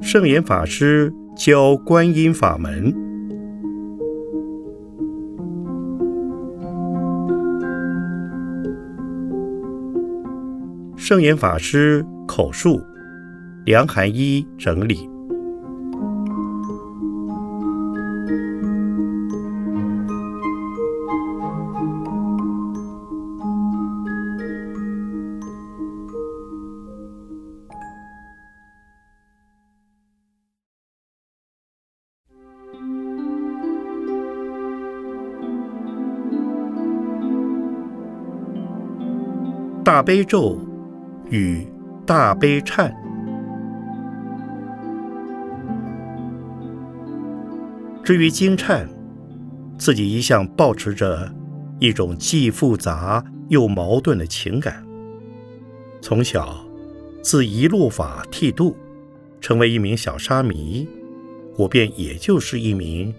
圣严法师教观音法门。圣严法师口述，梁寒一整理。大悲咒与大悲忏。至于经忏，自己一向保持着一种既复杂又矛盾的情感。从小自一路法剃度，成为一名小沙弥，我便也就是一名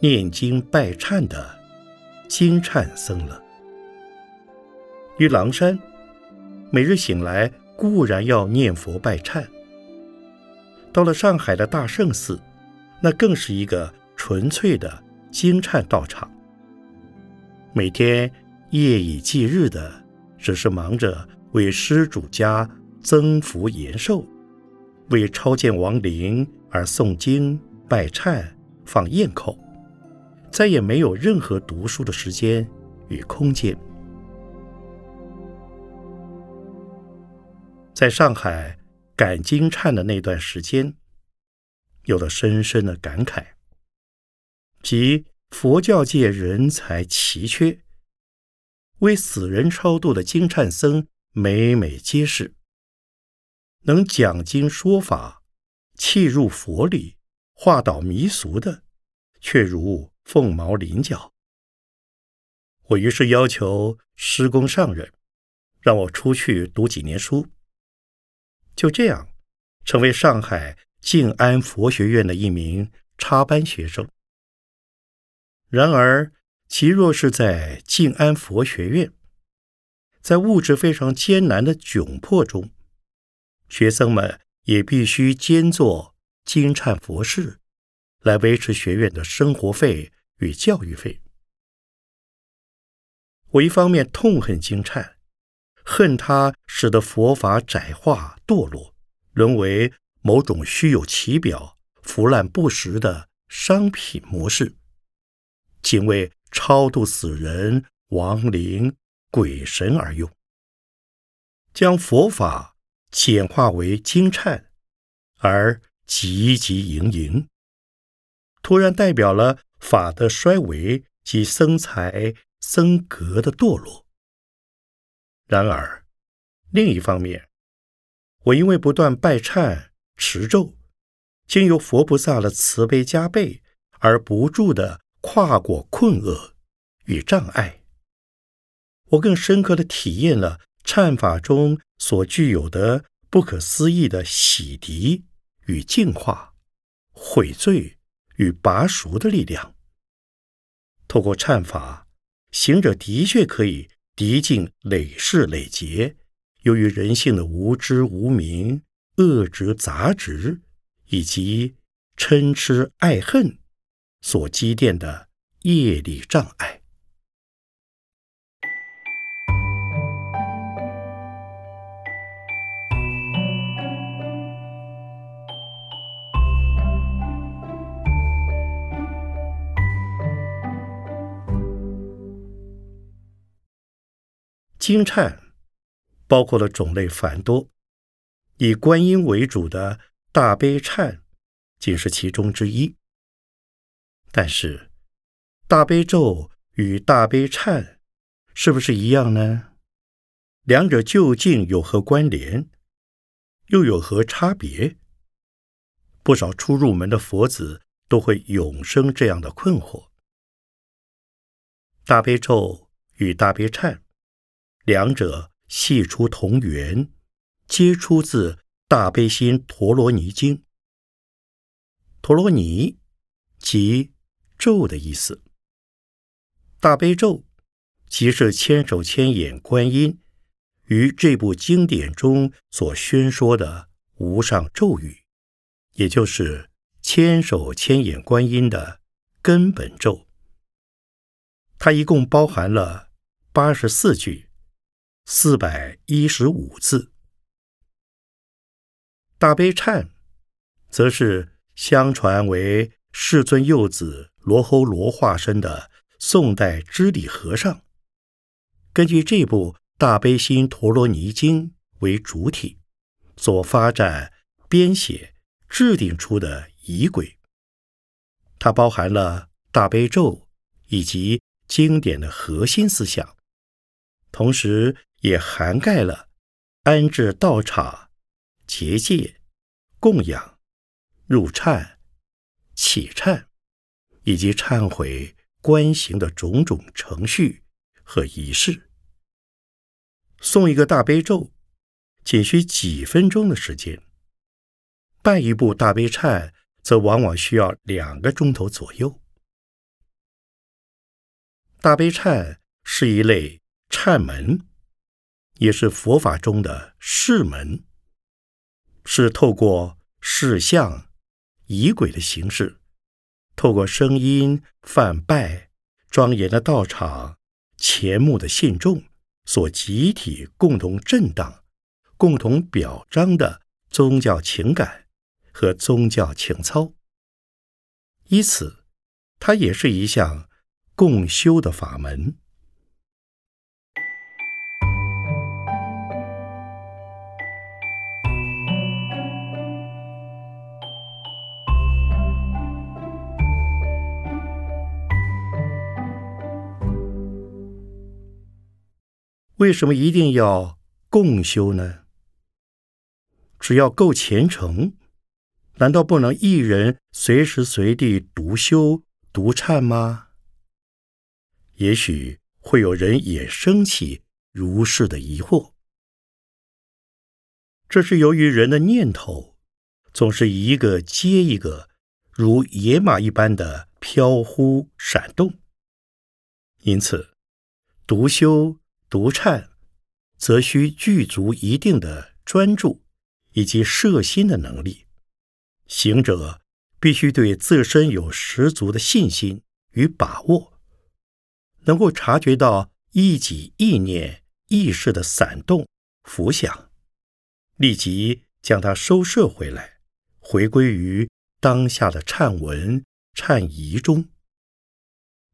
念经拜忏的经忏僧了。于狼山。每日醒来固然要念佛拜忏，到了上海的大圣寺，那更是一个纯粹的经忏道场。每天夜以继日的，只是忙着为施主家增福延寿，为超见亡灵而诵经拜忏放焰口，再也没有任何读书的时间与空间。在上海赶经忏的那段时间，有了深深的感慨，即佛教界人才奇缺，为死人超度的经忏僧每每皆是，能讲经说法、契入佛理、化导迷俗的，却如凤毛麟角。我于是要求师公上人，让我出去读几年书。就这样，成为上海静安佛学院的一名插班学生。然而，其若是在静安佛学院，在物质非常艰难的窘迫中，学生们也必须兼做经忏佛事，来维持学院的生活费与教育费。我一方面痛恨经忏。恨他使得佛法窄化堕落，沦为某种虚有其表、腐烂不实的商品模式，仅为超度死人、亡灵、鬼神而用，将佛法简化为经忏，而汲汲营营，突然代表了法的衰微及僧才僧格的堕落。然而，另一方面，我因为不断拜忏持咒，经由佛菩萨的慈悲加倍，而不住的跨过困厄与障碍，我更深刻的体验了忏法中所具有的不可思议的洗涤与净化、悔罪与拔赎的力量。透过忏法，行者的确可以。涤尽累世累劫，由于人性的无知无明、恶执杂执，以及嗔痴爱恨所积淀的业力障碍。金忏包括了种类繁多，以观音为主的大悲忏仅是其中之一。但是，大悲咒与大悲忏是不是一样呢？两者究竟有何关联，又有何差别？不少初入门的佛子都会永生这样的困惑。大悲咒与大悲忏。两者系出同源，皆出自《大悲心陀罗尼经》。陀罗尼即咒的意思。大悲咒即是千手千眼观音于这部经典中所宣说的无上咒语，也就是千手千眼观音的根本咒。它一共包含了八十四句，四百一十五字。大悲忏，则是相传为世尊幼子罗睺罗化身的宋代知礼和尚，根据这部。大悲心陀罗尼经为主体所发展、编写、制定出的仪轨，它包含了大悲咒以及经典的核心思想，同时也涵盖了安置道场、结界、供养、入忏、起忏以及忏悔观行的种种程序和仪式。诵一个大悲咒，仅需几分钟的时间；拜一部大悲忏，则往往需要两个钟头左右。大悲忏是一类忏门，也是佛法中的释门，是透过视像、仪轨的形式，透过声音、梵拜、庄严的道场、前目的信众。所集体共同震荡、共同表彰的宗教情感和宗教情操，因此，它也是一项共修的法门。为什么一定要共修呢？只要够虔诚，难道不能一人随时随地独修独忏吗？也许会有人也升起如是的疑惑。这是由于人的念头总是一个接一个，如野马一般的飘忽闪动，因此独修。独颤，则需具足一定的专注以及摄心的能力。行者必须对自身有十足的信心与把握，能够察觉到一己意念意识的散动浮想，立即将它收摄回来，回归于当下的忏文忏仪中。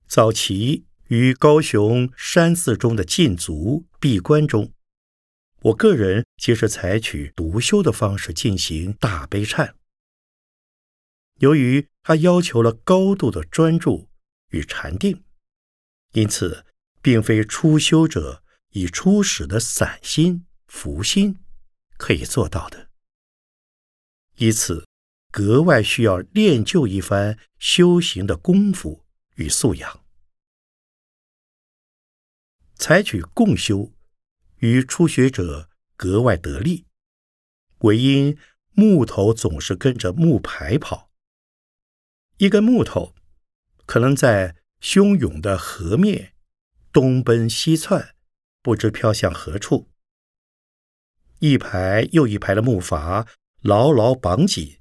早期。于高雄山寺中的禁足闭关中，我个人皆是采取独修的方式进行大悲忏。由于他要求了高度的专注与禅定，因此并非初修者以初始的散心浮心可以做到的，因此格外需要练就一番修行的功夫与素养。采取共修，与初学者格外得力，唯因木头总是跟着木牌跑。一根木头可能在汹涌的河面东奔西窜，不知飘向何处。一排又一排的木筏牢牢绑紧，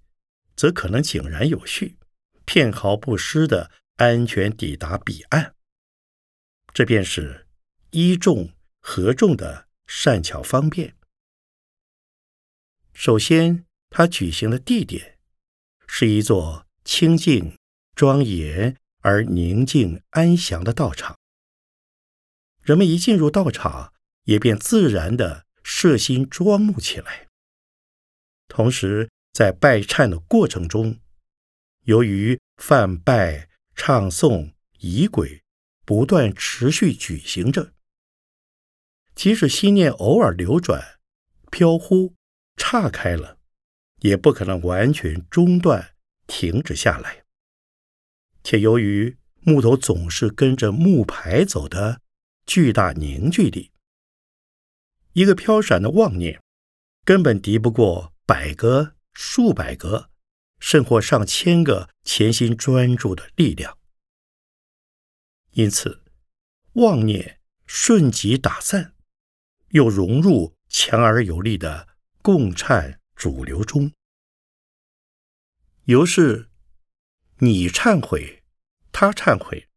则可能井然有序，片毫不失的安全抵达彼岸。这便是。依众合众的善巧方便。首先，他举行的地点是一座清净、庄严而宁静安详的道场。人们一进入道场，也便自然的摄心庄目起来。同时，在拜忏的过程中，由于梵拜、唱诵、仪轨不断持续举行着。即使心念偶尔流转、飘忽、岔开了，也不可能完全中断、停止下来。且由于木头总是跟着木牌走的巨大凝聚力，一个飘闪的妄念根本敌不过百个、数百个，甚或上千个潜心专注的力量。因此，妄念瞬即打散。又融入强而有力的共忏主流中。由是，你忏悔，他忏悔，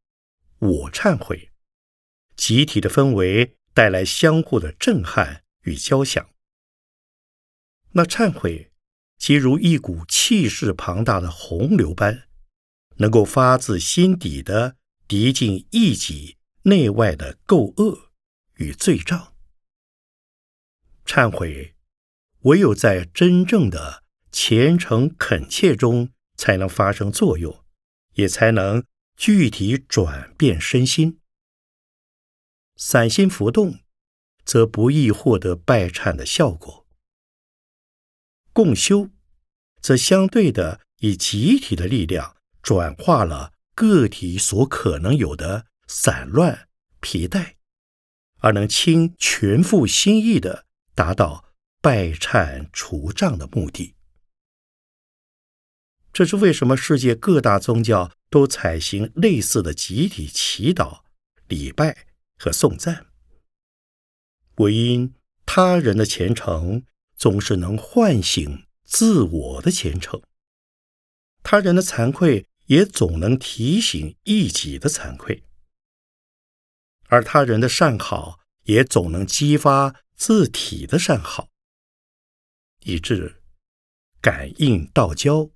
我忏悔，集体的氛围带来相互的震撼与交响。那忏悔，即如一股气势庞大的洪流般，能够发自心底的涤尽一己内外的垢恶与罪障。忏悔，唯有在真正的。虔诚恳切中才能发生作用，也才能具体转变身心。散心浮动，则不易获得拜忏的效果。共修，则相对的以集体的力量转化了个体所可能有的散乱疲怠，而能倾全副心意的达到拜忏除障的目的。这是为什么世界各大宗教都采行类似的集体祈祷、礼拜和颂赞？唯因他人的虔诚总是能唤醒自我的虔诚，他人的惭愧也总能提醒一己的惭愧，而他人的善好也总能激发字体的善好，以致感应道交。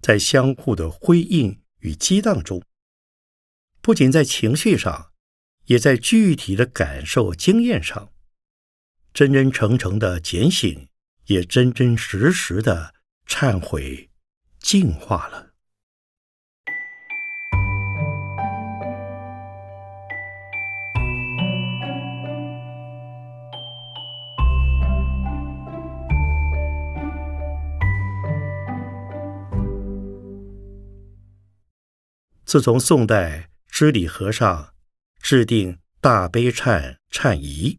在相互的辉映与激荡中，不仅在情绪上，也在具体的感受经验上，真真诚诚的检醒，也真真实实的忏悔，净化了。自从宋代知礼和尚制定大悲忏忏仪、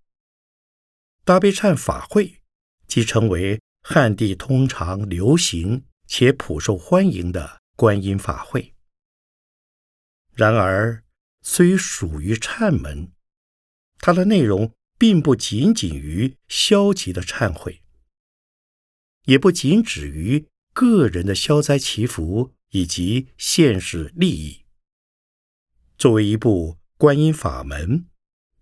大悲忏法会，即成为汉地通常流行且普受欢迎的观音法会。然而，虽属于忏门，它的内容并不仅仅于消极的忏悔，也不仅止于个人的消灾祈福以及现实利益。作为一部观音法门，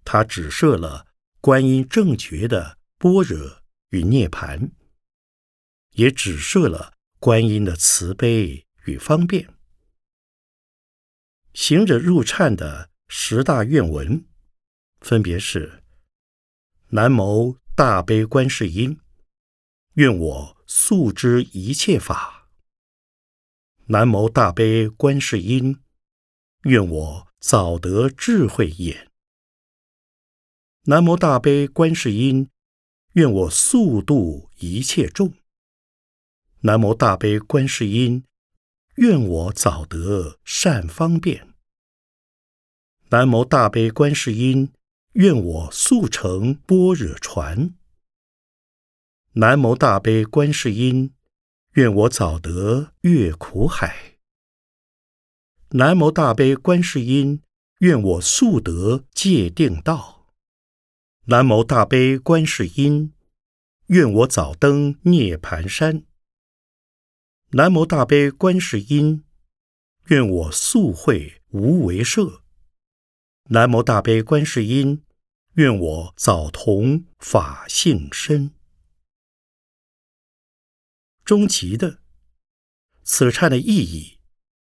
它只设了观音正觉的般若与涅盘，也只设了观音的慈悲与方便。行者入忏的十大愿文，分别是：南无大悲观世音，愿我速知一切法；南无大悲观世音，愿我。早得智慧眼。南无大悲观世音，愿我速度一切众。南无大悲观世音，愿我早得善方便。南无大悲观世音，愿我速成般若船。南无大悲观世音，愿我早得越苦海。南无大悲观世音，愿我速得界定道。南无大悲观世音，愿我早登涅盘山。南无大悲观世音，愿我速会无为舍。南无大悲观世音，愿我早同法性身。终极的，此忏的意义。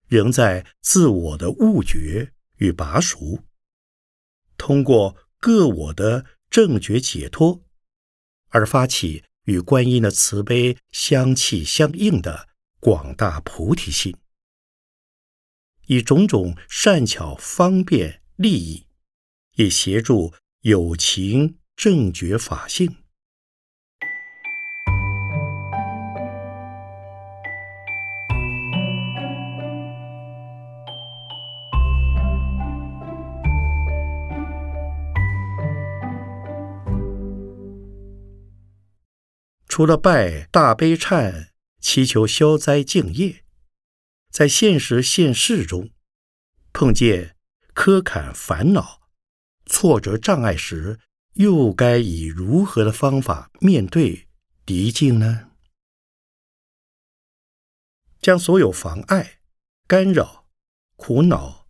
仍在自我的悟觉与拔熟，通过各我的正觉解脱，而发起与观音的慈悲相契相应的广大菩提心，以种种善巧方便利益，以协助有情正觉法性。除了拜大悲忏，祈求消灾敬业，在现实现世中碰见苛坎烦恼、挫折障碍时，又该以如何的方法面对敌境呢？将所有妨碍、干扰、苦恼、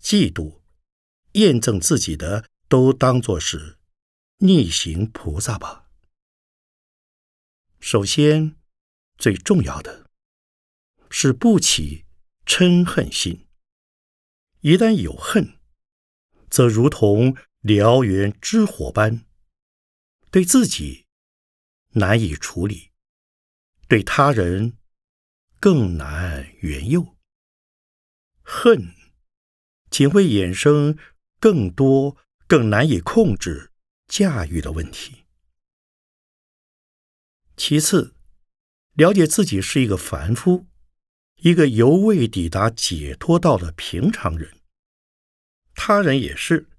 嫉妒、验证自己的，都当作是逆行菩萨吧。首先，最重要的是不起嗔恨心。一旦有恨，则如同燎原之火般，对自己难以处理，对他人更难援诱。恨仅会衍生更多、更难以控制、驾驭的问题。其次，了解自己是一个凡夫，一个犹未抵达解脱道的平常人，他人也是。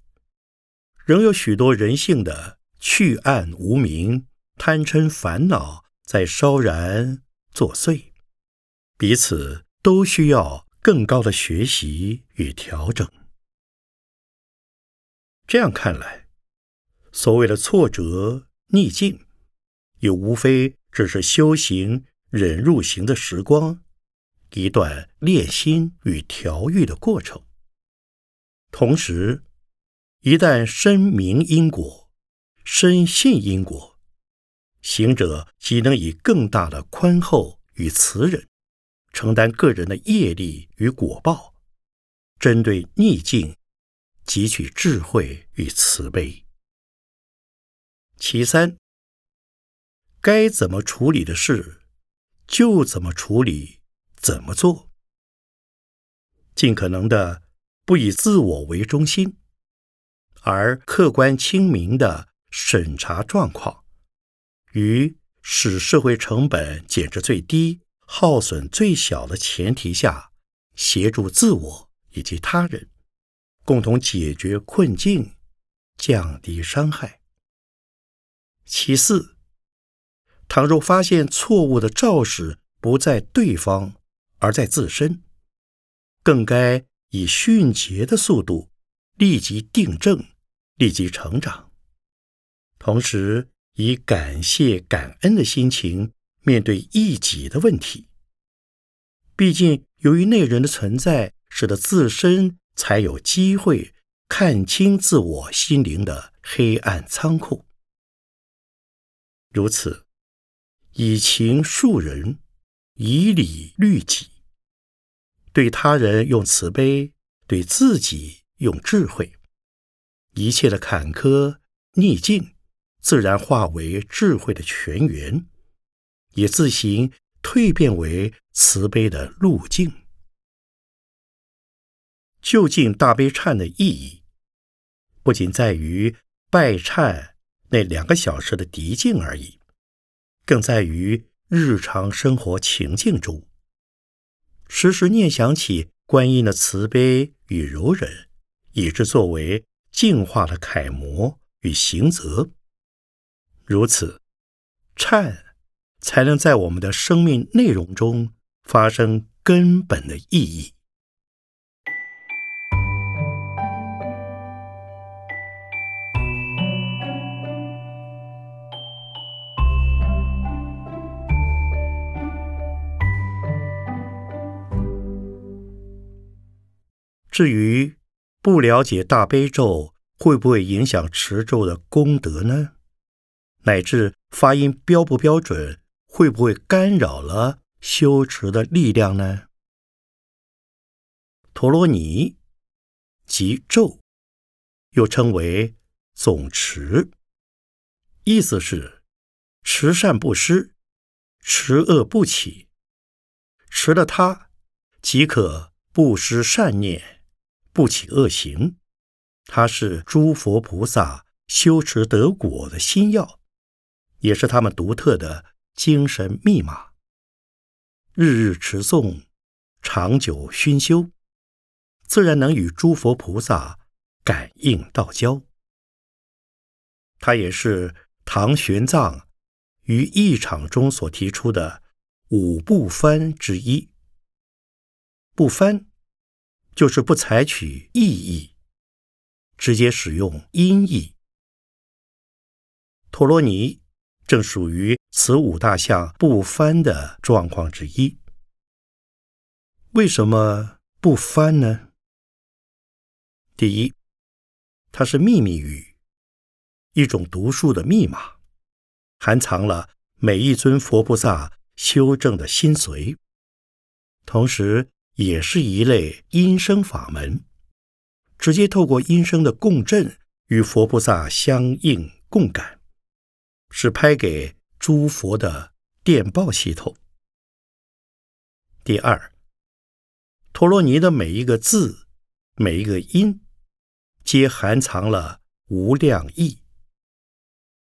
仍有许多人性的去暗无明、贪嗔烦恼在烧燃作祟，彼此都需要更高的学习与调整。这样看来，所谓的挫折逆境，也无非只是修行忍入行的时光，一段练心与调育的过程，同时。一旦深明因果，深信因果，行者即能以更大的宽厚与慈忍，承担个人的业力与果报，针对逆境汲取智慧与慈悲。其三，该怎么处理的事，就怎么处理，怎么做，尽可能的不以自我为中心。而客观清明的审查状况，于使社会成本减至最低、耗损最小的前提下，协助自我以及他人，共同解决困境，降低伤害。其四，倘若发现错误的肇事不在对方，而在自身，更该以迅捷的速度立即订正。立即成长，同时以感谢、感恩的心情面对一己的问题。毕竟，由于内人的存在，使得自身才有机会看清自我心灵的黑暗仓库。如此，以情恕人，以理律己，对他人用慈悲，对自己用智慧。一切的坎坷逆境，自然化为智慧的泉源，也自行蜕变为慈悲的路径。究竟大悲忏的意义，不仅在于拜忏那两个小时的涤境而已，更在于日常生活情境中，时时念想起观音的慈悲与柔忍，以致作为。净化的楷模与行则，如此忏才能在我们的生命内容中发生根本的意义。至于。不了解大悲咒会不会影响持咒的功德呢？乃至发音标不标准，会不会干扰了修持的力量呢？陀罗尼即咒，又称为总持，意思是持善不施，持恶不起，持了它即可不失善念。不起恶行，它是诸佛菩萨修持得果的心药，也是他们独特的精神密码。日日持诵，长久熏修，自然能与诸佛菩萨感应道交。它也是唐玄奘于一场中所提出的五不翻之一。不翻。就是不采取意义，直接使用音译。陀罗尼正属于此五大项不翻的状况之一。为什么不翻呢？第一，它是秘密语，一种读书的密码，含藏了每一尊佛菩萨修正的心髓，同时也是一类音声法门，直接透过音声的共振与佛菩萨相应共感，是拍给诸佛的电报系统。第二。陀罗尼的每一个字、每一个音，皆含藏了无量意。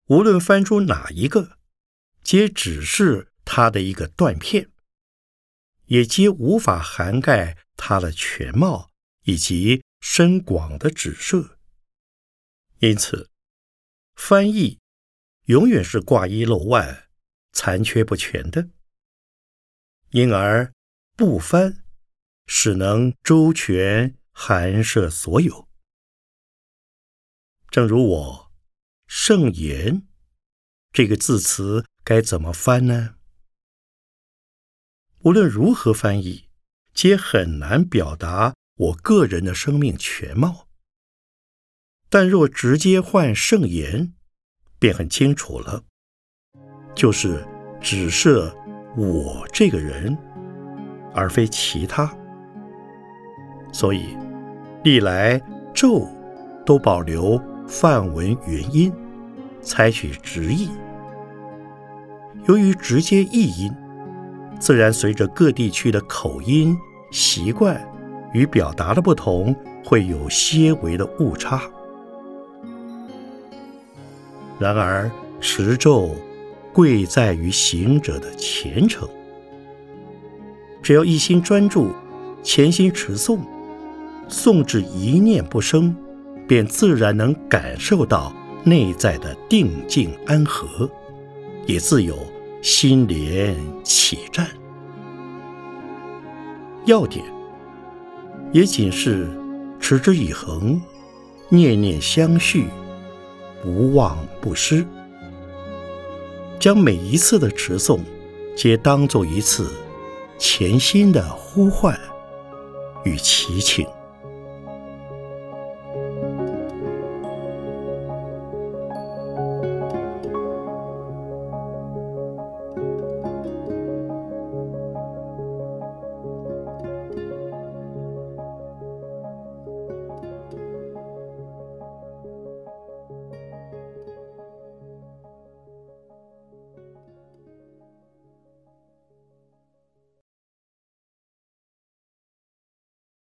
无论翻出哪一个，皆只是它的一个断片，也皆无法涵盖它的全貌以及深广的指涉。因此，翻译永远是挂一漏万、残缺不全的。因而不翻。使能周全含摄所有，正如我“圣言”这个字词该怎么翻呢？无论如何翻译，皆很难表达我个人的生命全貌。但若直接换“圣言”，便很清楚了，就是只设我这个人，而非其他。所以，历来咒都保留梵文原音，采取直译。由于直接译音，自然随着各地区的口音、习惯与表达的不同，会有些微的误差。然而，持咒贵在于行者的虔诚，只要一心专注，潜心持诵。诵至一念不生，便自然能感受到内在的定静安和，也自有心连起战。要点也仅是持之以恒，念念相续，不忘不失，将每一次的持诵，皆当做一次潜心的呼唤与祈请。